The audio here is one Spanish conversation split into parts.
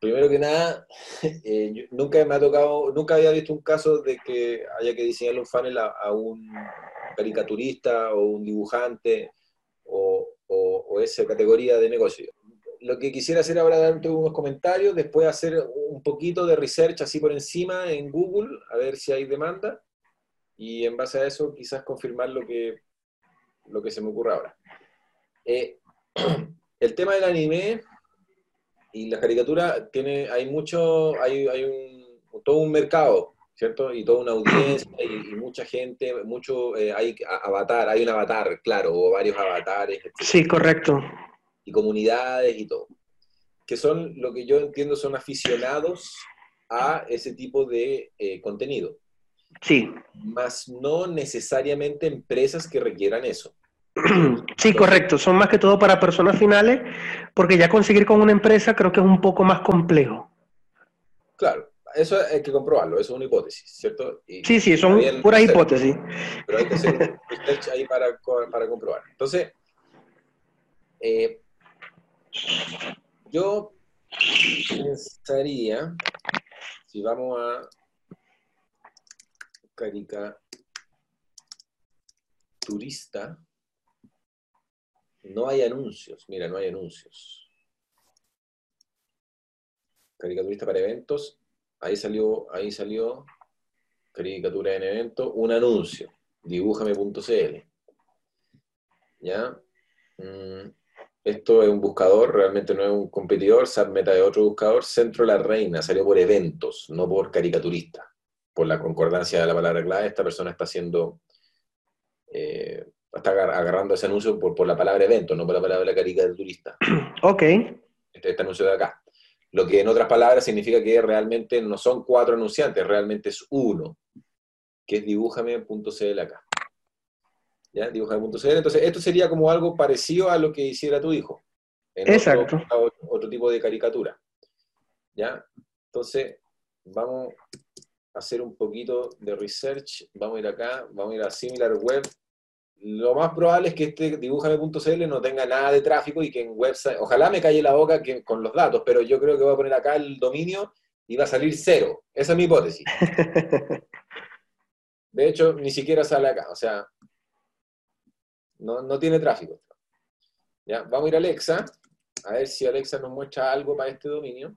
primero que nada, eh, yo nunca me ha tocado, nunca había visto un caso de que haya que diseñarle un funnel a, a un caricaturista o un dibujante o, o- o esa categoría de negocio. Lo que quisiera hacer ahora darte unos comentarios, después hacer un poquito de research así por encima en Google, a ver si hay demanda, y en base a eso quizás confirmar lo que, lo que se me ocurre ahora. Eh, el tema del anime y la caricatura tiene, hay mucho, hay, hay un, todo un mercado, ¿cierto? Y toda una audiencia y, y mucha gente, mucho, eh, hay avatar, hay un avatar, claro, o varios avatares, etcétera Sí, correcto. y comunidades y todo, que son, lo que yo entiendo, son aficionados a ese tipo de eh, contenido, Sí, más no necesariamente empresas que requieran eso. sí, correcto. Son más que todo para personas finales, porque ya conseguir con una empresa creo que es un poco más complejo. Claro, eso hay que comprobarlo, eso es una hipótesis, ¿cierto? Y- Sí, sí, son puras hipótesis. Pero hay que hacer un research ahí para, para comprobar. Entonces, eh, yo pensaría, si vamos a caricaturista, no hay anuncios. Mira, no hay anuncios. Caricaturista para eventos, ahí salió, ahí salió caricatura en evento, un anuncio, dibújame.cl. ¿Ya? Mm, esto es un buscador, realmente no es un competidor, Submeta de otro buscador, Centro La Reina, salió por eventos, no por caricaturista. Por la concordancia de la palabra clave, esta persona está haciendo, eh, está agar- agarrando ese anuncio por, por la palabra evento, no por la palabra caricaturista Ok, este, este anuncio de acá. Lo que en otras palabras significa que realmente no son cuatro anunciantes, realmente es uno, que es dibújame.cl acá. ¿Ya? Dibújame.cl. Entonces, esto sería como algo parecido a lo que hiciera tu hijo. en Exacto. Otro, otro tipo de caricatura. ¿Ya? Entonces, vamos a hacer un poquito de research. Vamos a ir acá, vamos a ir a Similar Web. Lo más probable es que este dibujame.cl no tenga nada de tráfico y que en website, ojalá me calle la boca que, con los datos, pero yo creo que voy a poner acá el dominio y va a salir cero. Esa es mi hipótesis. De hecho, ni siquiera sale acá, o sea, no, no tiene tráfico. ¿Ya? Vamos a ir a Alexa, a ver si Alexa nos muestra algo para este dominio.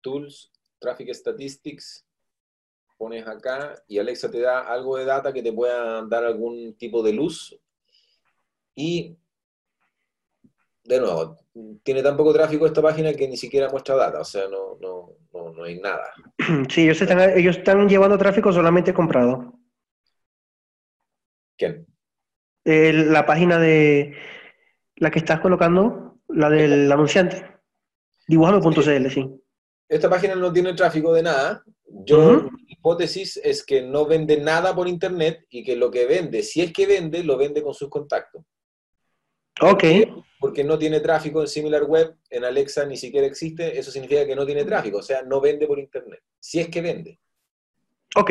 Tools, Traffic Statistics, pones acá y Alexa te da algo de data que te pueda dar algún tipo de luz. Y, de nuevo, tiene tan poco tráfico esta página que ni siquiera muestra data, o sea, no, no, no, no hay nada. sí, ellos están, ellos están llevando tráfico solamente comprado. ¿Quién? Eh, la página de la que estás colocando, la del anunciante. Dibujame.cl, sí. Esta página no tiene tráfico de nada. Yo, mi hipótesis es que no vende nada por internet y que lo que vende, si es que vende, lo vende con sus contactos. Ok, Porque no tiene tráfico en Similar Web, en Alexa ni siquiera existe, eso significa que no tiene tráfico, o sea, no vende por internet. Si es que vende. ok.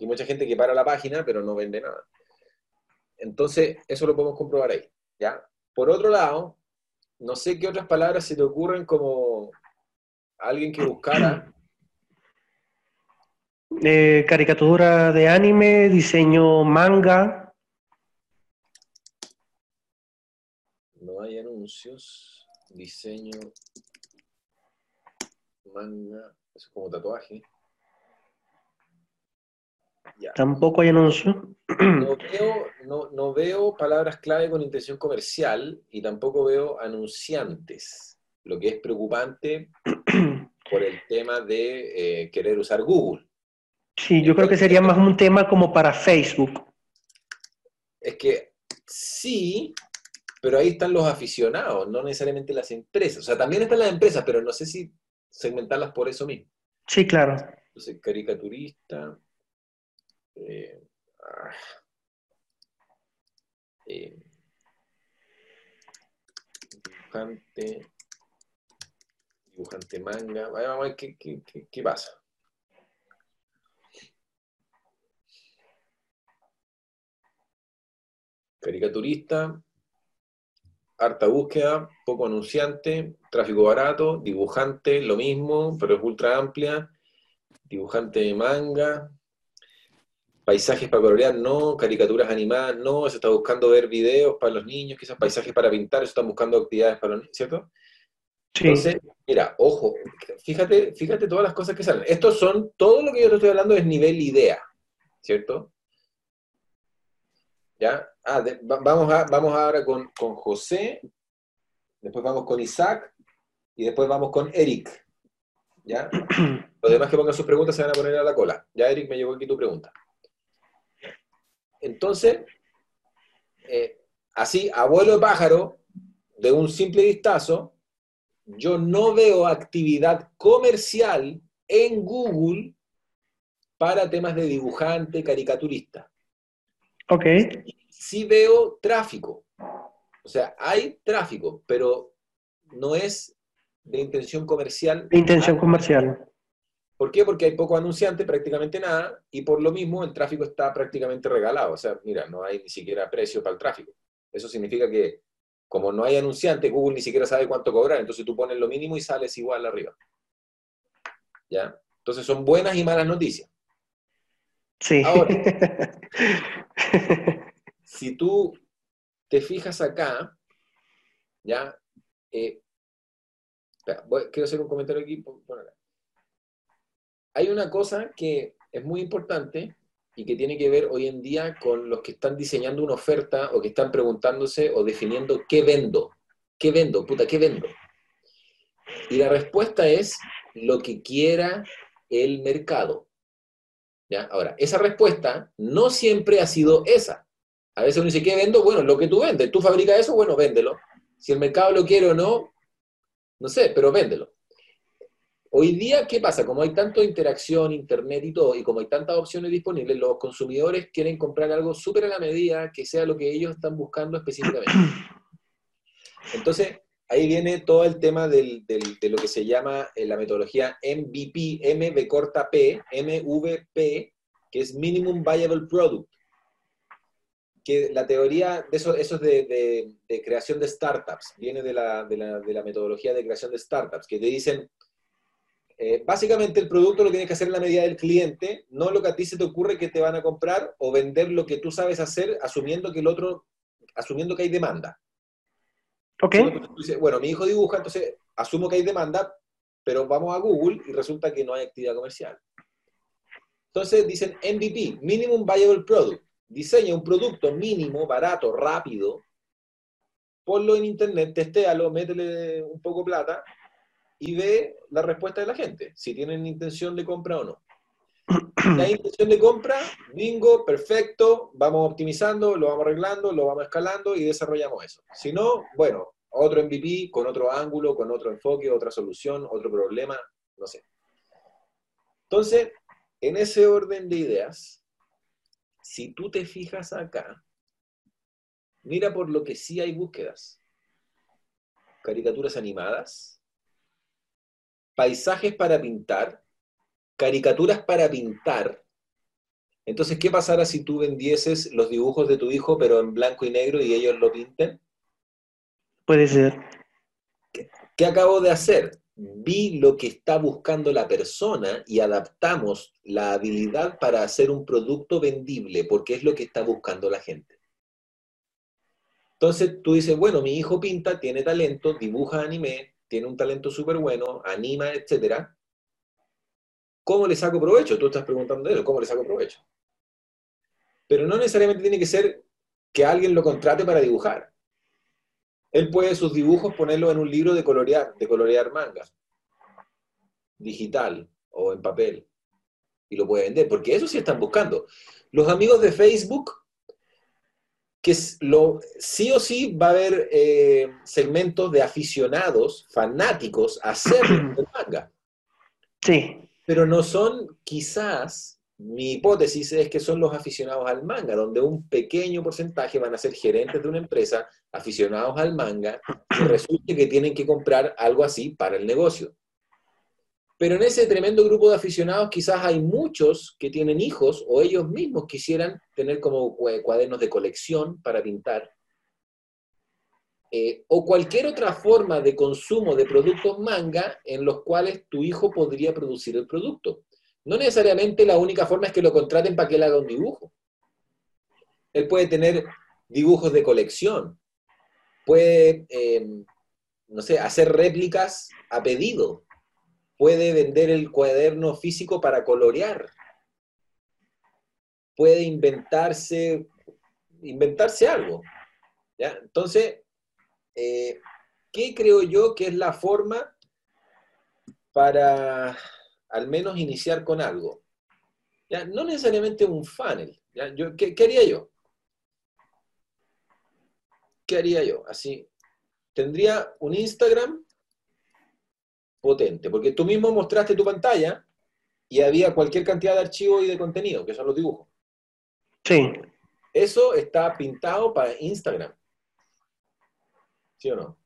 Hay mucha gente que para la página, pero no vende nada. Entonces, eso lo podemos comprobar ahí. ¿ya? Por otro lado, no sé qué otras palabras se te ocurren como alguien que buscara Eh, caricatura de anime, diseño manga. No hay anuncios, diseño, manga, eso es como tatuaje. Ya. Tampoco hay anuncio. No veo, no, no veo palabras clave con intención comercial y tampoco veo anunciantes, lo que es preocupante por el tema de eh, querer usar Google. Sí, yo creo que sería más un tema como para Facebook. Es que sí, pero ahí están los aficionados, no necesariamente las empresas. O sea, también están las empresas, pero no sé si segmentarlas por eso mismo. Sí, claro. Entonces, caricaturista. eh, ah, eh, dibujante. Dibujante manga. Vaya, Vamos a ver qué, qué- qué- qué pasa. Caricaturista. harta búsqueda, poco anunciante, tráfico barato, dibujante, lo mismo, pero es ultra amplia, dibujante de manga, paisajes para colorear, no, caricaturas animadas, no, se está buscando ver videos para los niños, quizás paisajes para pintar, eso están buscando actividades para los niños, ¿cierto? Sí. Entonces, mira, ojo, fíjate, fíjate todas las cosas que salen. Estos son, todo lo que yo te estoy hablando es nivel idea, ¿cierto? ¿Ya? Ah, de- va- vamos, a, vamos ahora con, con José, después vamos con Isaac y después vamos con Eric. ¿Ya? Los demás que pongan sus preguntas se van a poner a la cola. Ya, Eric, me llegó aquí tu pregunta. Entonces, eh, así, abuelo de pájaro, de un simple vistazo, yo no veo actividad comercial en Google para temas de dibujante, caricaturista. Ok. Sí veo tráfico. O sea, hay tráfico, pero no es de intención comercial. De intención comercial. ¿Por qué? Porque hay poco anunciante, prácticamente nada, y por lo mismo el tráfico está prácticamente regalado. O sea, mira, no hay ni siquiera precio para el tráfico. Eso significa que como no hay anunciante, Google ni siquiera sabe cuánto cobrar, entonces tú pones lo mínimo y sales igual arriba. ¿Ya? Entonces son buenas y malas noticias. Sí. Ahora. Si tú te fijas acá, ¿ya? Eh, quiero hacer un comentario aquí. Hay una cosa que es muy importante y que tiene que ver hoy en día con los que están diseñando una oferta o que están preguntándose o definiendo qué vendo. ¿Qué vendo? Puta, ¿qué vendo? Y la respuesta es lo que quiera el mercado. ¿Ya? Ahora, esa respuesta no siempre ha sido esa. A veces uno dice, ¿qué vendo? Bueno, lo que tú vendes. Tú fabricas eso, bueno, véndelo. Si el mercado lo quiere o no, no sé, pero véndelo. Hoy día, ¿qué pasa? Como hay tanta interacción, internet y todo, y como hay tantas opciones disponibles, los consumidores quieren comprar algo súper a la medida, que sea lo que ellos están buscando específicamente. Entonces, ahí viene todo el tema del- del- de lo que se llama eh, la metodología MVP, MV corta P, MVP, que es Minimum Viable Product. Que la teoría de eso, eso es de, de- de creación de startups, viene de la, de la- de la metodología de creación de startups, que te dicen, eh, básicamente el producto lo tienes que hacer en la medida del cliente, no lo que a ti se te ocurre que te van a comprar o vender lo que tú sabes hacer asumiendo que el otro, asumiendo que hay demanda. Ok. Entonces bueno, mi hijo dibuja, entonces asumo que hay demanda, pero vamos a Google y resulta que no hay actividad comercial. Entonces dicen MVP, Minimum Viable Product. Diseña un producto mínimo, barato, rápido, ponlo en internet, testéalo, métele un poco de plata y ve la respuesta de la gente, si tienen intención de compra o no. Si hay intención de compra, bingo, perfecto, vamos optimizando, lo vamos arreglando, lo vamos escalando y desarrollamos eso. Si no, bueno, otro MVP con otro ángulo, con otro enfoque, otra solución, otro problema, no sé. Entonces, en ese orden de ideas, si tú te fijas acá, mira por lo que sí hay búsquedas. Caricaturas animadas, paisajes para pintar, caricaturas para pintar. Entonces, ¿qué pasará si tú vendieses los dibujos de tu hijo, pero en blanco y negro, y ellos lo pinten? Puede ser. ¿Qué acabo de hacer? Vi lo que está buscando la persona y adaptamos la habilidad para hacer un producto vendible, porque es lo que está buscando la gente. Entonces tú dices, bueno, mi hijo pinta, tiene talento, dibuja anime, tiene un talento súper bueno, anima, etcétera. ¿Cómo le saco provecho? Tú estás preguntando eso, ¿cómo le saco provecho? Pero no necesariamente tiene que ser que alguien lo contrate para dibujar. Él puede sus dibujos ponerlos en un libro de colorear, de colorear manga, digital o en papel, y lo puede vender, porque eso sí están buscando. Los amigos de Facebook, que es lo, sí o sí va a haber eh, segmentos de aficionados, fanáticos, a hacer el manga Sí. pero no son quizás, mi hipótesis es que son los aficionados al manga, donde un pequeño porcentaje van a ser gerentes de una empresa aficionados al manga y resulte que tienen que comprar algo así para el negocio. Pero en ese tremendo grupo de aficionados quizás hay muchos que tienen hijos o ellos mismos quisieran tener como cua- cuadernos de colección para pintar. eh, o cualquier otra forma de consumo de productos manga en los cuales tu hijo podría producir el producto. No necesariamente la única forma es que lo contraten para que él haga un dibujo. Él puede tener dibujos de colección, puede, eh, no sé, hacer réplicas a pedido, puede vender el cuaderno físico para colorear, puede inventarse, inventarse algo. ¿ya? Entonces, eh, ¿qué creo yo que es la forma para al menos iniciar con algo? ¿Ya? No necesariamente un funnel. ¿ya? Yo, ¿qué, ¿Qué haría yo? ¿Qué haría yo? Así, tendría un Instagram potente, porque tú mismo mostraste tu pantalla y había cualquier cantidad de archivos y de contenido, que son los dibujos. Sí. Eso está pintado para Instagram. ¿Sí o no?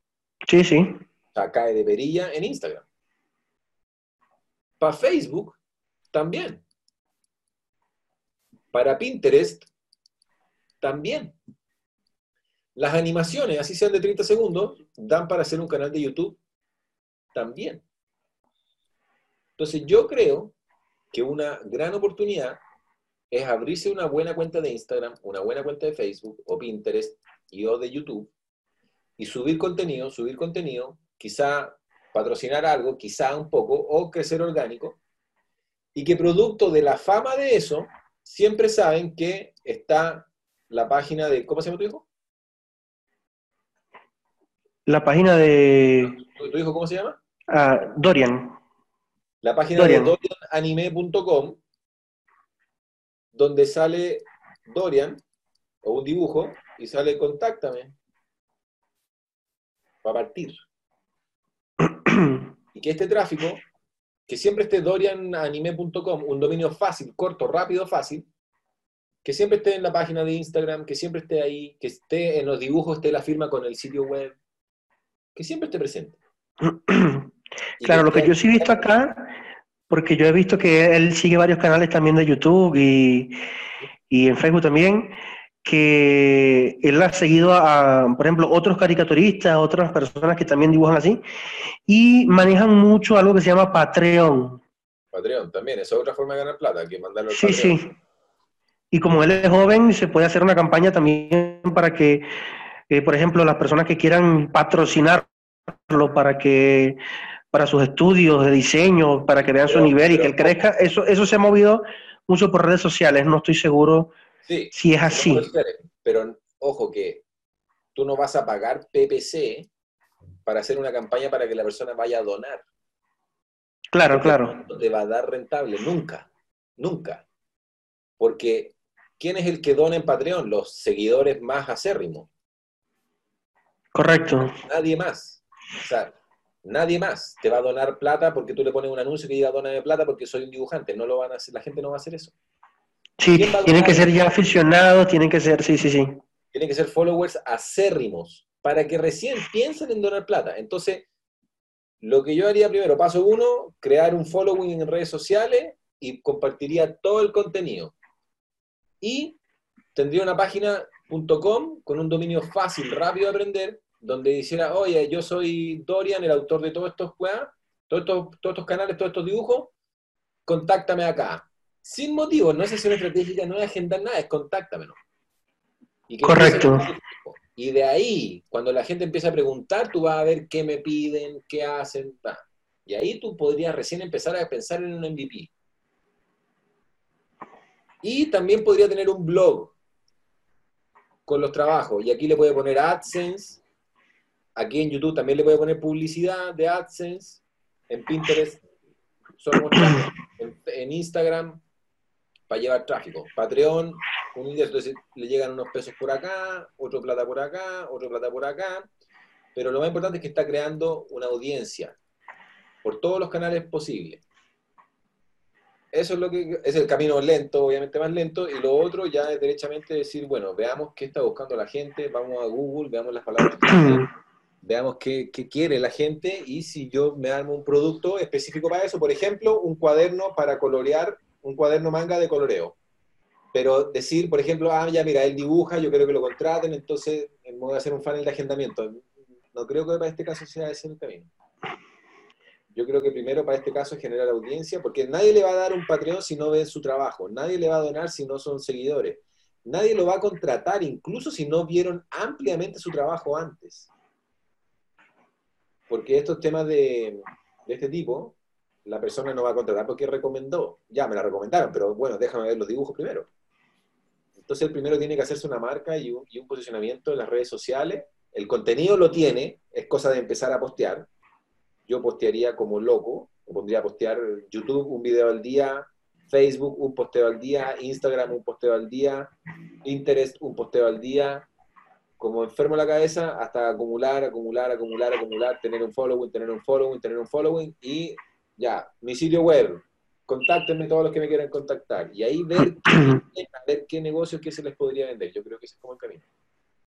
Sí, sí. O sea, cae de perilla en Instagram. Para Facebook, también. Para Pinterest, también. Las animaciones, así sean de 30 segundos, dan para hacer un canal de YouTube también. Entonces yo creo que una gran oportunidad es abrirse una buena cuenta de Instagram, una buena cuenta de Facebook o Pinterest y o de YouTube y subir contenido, subir contenido, quizá patrocinar algo, quizá un poco, o crecer orgánico, y que producto de la fama de eso, siempre saben que está la página de, ¿cómo se llama tu hijo? La página de ¿Tu, tu hijo cómo se llama? ah, Dorian. La página Dorian. de doriananime.com, donde sale Dorian, o un dibujo, y sale contáctame, para partir. Y que este tráfico, que siempre esté doriananime.com, un dominio fácil, corto, rápido, fácil, que siempre esté en la página de Instagram, que siempre esté ahí, que esté en los dibujos, esté la firma con el sitio web, que siempre esté presente. Claro, lo que yo sí he visto acá, porque yo he visto que él sigue varios canales también de YouTube y, y en Facebook también, que él ha seguido a, por ejemplo, otros caricaturistas, otras personas que también dibujan así, y manejan mucho algo que se llama Patreon. Patreon también, esa es otra forma de ganar plata, que mandarlo al Sí, Patreon. sí. Y como él es joven, se puede hacer una campaña también para que, eh, por ejemplo, las personas que quieran patrocinarlo para que para sus estudios de diseño, para que vean su nivel y que él crezca, eso, eso se ha movido mucho por redes sociales, no estoy seguro Sí, si es así. Pero ojo que tú no vas a pagar PPC para hacer una campaña para que la persona vaya a donar. Claro, claro. No te va a dar rentable, nunca, nunca. Porque ¿quién es el que dona en Patreon? Los seguidores más acérrimos. Correcto. Nadie más. O sea, nadie más te va a donar plata porque tú le pones un anuncio que diga dóname plata porque soy un dibujante. No lo van a hacer, la gente no va a hacer eso. Sí, ¿Quién va a tienen que ser ya aficionados, tienen que ser, sí, sí, sí. tienen que ser followers acérrimos para que recién piensen en donar plata. Entonces, lo que yo haría primero, paso uno, crear un following en redes sociales y compartiría todo el contenido. Y tendría una página.com con un dominio fácil, rápido de aprender, donde dijera, oye, yo soy Dorian, el autor de todos estos todos estos, todos estos canales, todos estos dibujos, contáctame acá. Sin motivo, no es sesión estratégica, no es agendar nada, es contáctame. ¿no? Y que Correcto. Y de ahí, cuando la gente empieza a preguntar, tú vas a ver qué me piden, qué hacen. Y ahí tú podrías recién empezar a pensar en un MVP. Y también podría tener un blog con los trabajos. Y aquí le puede poner AdSense. Aquí en YouTube también le puede poner publicidad de AdSense. En Pinterest, mostrar. En, en Instagram, para llevar tráfico. Patreon, un ingreso, entonces le llegan unos pesos por acá, otro plata por acá, otro plata por acá, pero lo más importante es que está creando una audiencia por todos los canales posibles. Eso es lo que es el camino lento, obviamente más lento, y lo otro ya es derechamente decir, bueno, veamos qué está buscando la gente, vamos a Google, veamos las palabras clave, veamos qué, qué quiere la gente y si yo me armo un producto específico para eso, por ejemplo, un cuaderno para colorear, un cuaderno manga de coloreo. Pero decir, por ejemplo, ah, ya mira, él dibuja, yo quiero que lo contraten, entonces voy a hacer un funnel de agendamiento. no creo que para este caso sea ese el camino. Yo creo que primero para este caso es generar audiencia, porque nadie le va a dar un Patreon si no ve su trabajo, nadie le va a donar si no son seguidores, nadie lo va a contratar incluso si no vieron ampliamente su trabajo antes. Porque estos temas de, de este tipo, la persona no va a contratar porque recomendó. Ya me la recomendaron, pero bueno, déjame ver los dibujos primero. Entonces el primero tiene que hacerse una marca y un, y un posicionamiento en las redes sociales. El contenido lo tiene, es cosa de empezar a postear. Yo postearía como loco, me pondría a postear YouTube un video al día, Facebook un posteo al día, Instagram un posteo al día, Pinterest un posteo al día, como enfermo la cabeza hasta acumular, acumular, acumular, acumular, tener un following, tener un following, tener un following y ya, mi sitio web, contáctenme todos los que me quieran contactar y ahí ver, qué, ver qué negocios que se les podría vender. Yo creo que ese es como el camino.